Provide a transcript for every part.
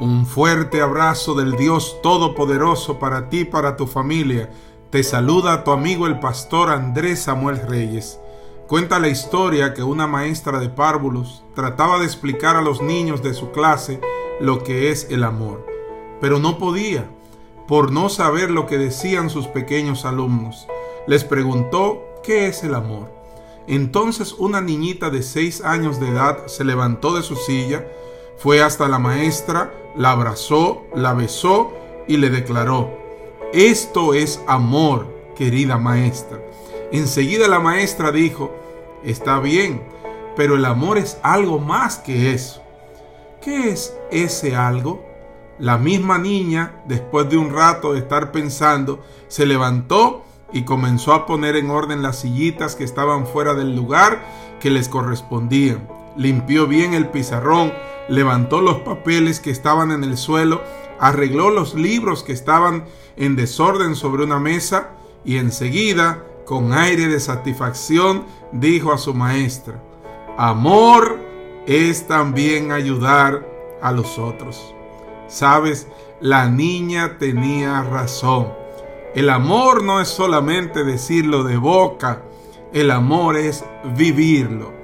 Un fuerte abrazo del Dios Todopoderoso para ti, para tu familia. Te saluda tu amigo el pastor Andrés Samuel Reyes. Cuenta la historia que una maestra de párvulos trataba de explicar a los niños de su clase lo que es el amor, pero no podía, por no saber lo que decían sus pequeños alumnos. Les preguntó qué es el amor. Entonces una niñita de seis años de edad se levantó de su silla, fue hasta la maestra, la abrazó, la besó y le declaró, esto es amor, querida maestra. Enseguida la maestra dijo, está bien, pero el amor es algo más que eso. ¿Qué es ese algo? La misma niña, después de un rato de estar pensando, se levantó y comenzó a poner en orden las sillitas que estaban fuera del lugar que les correspondían. Limpió bien el pizarrón, levantó los papeles que estaban en el suelo, arregló los libros que estaban en desorden sobre una mesa y enseguida, con aire de satisfacción, dijo a su maestra, Amor es también ayudar a los otros. Sabes, la niña tenía razón. El amor no es solamente decirlo de boca, el amor es vivirlo.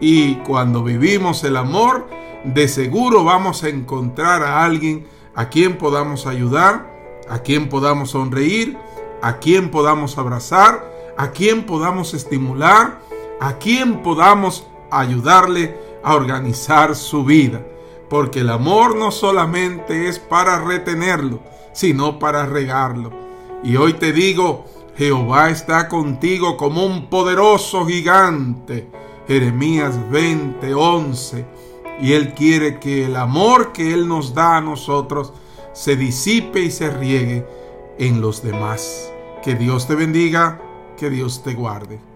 Y cuando vivimos el amor, de seguro vamos a encontrar a alguien a quien podamos ayudar, a quien podamos sonreír, a quien podamos abrazar, a quien podamos estimular, a quien podamos ayudarle a organizar su vida. Porque el amor no solamente es para retenerlo, sino para regarlo. Y hoy te digo, Jehová está contigo como un poderoso gigante. Jeremías 20:11 y Él quiere que el amor que Él nos da a nosotros se disipe y se riegue en los demás. Que Dios te bendiga, que Dios te guarde.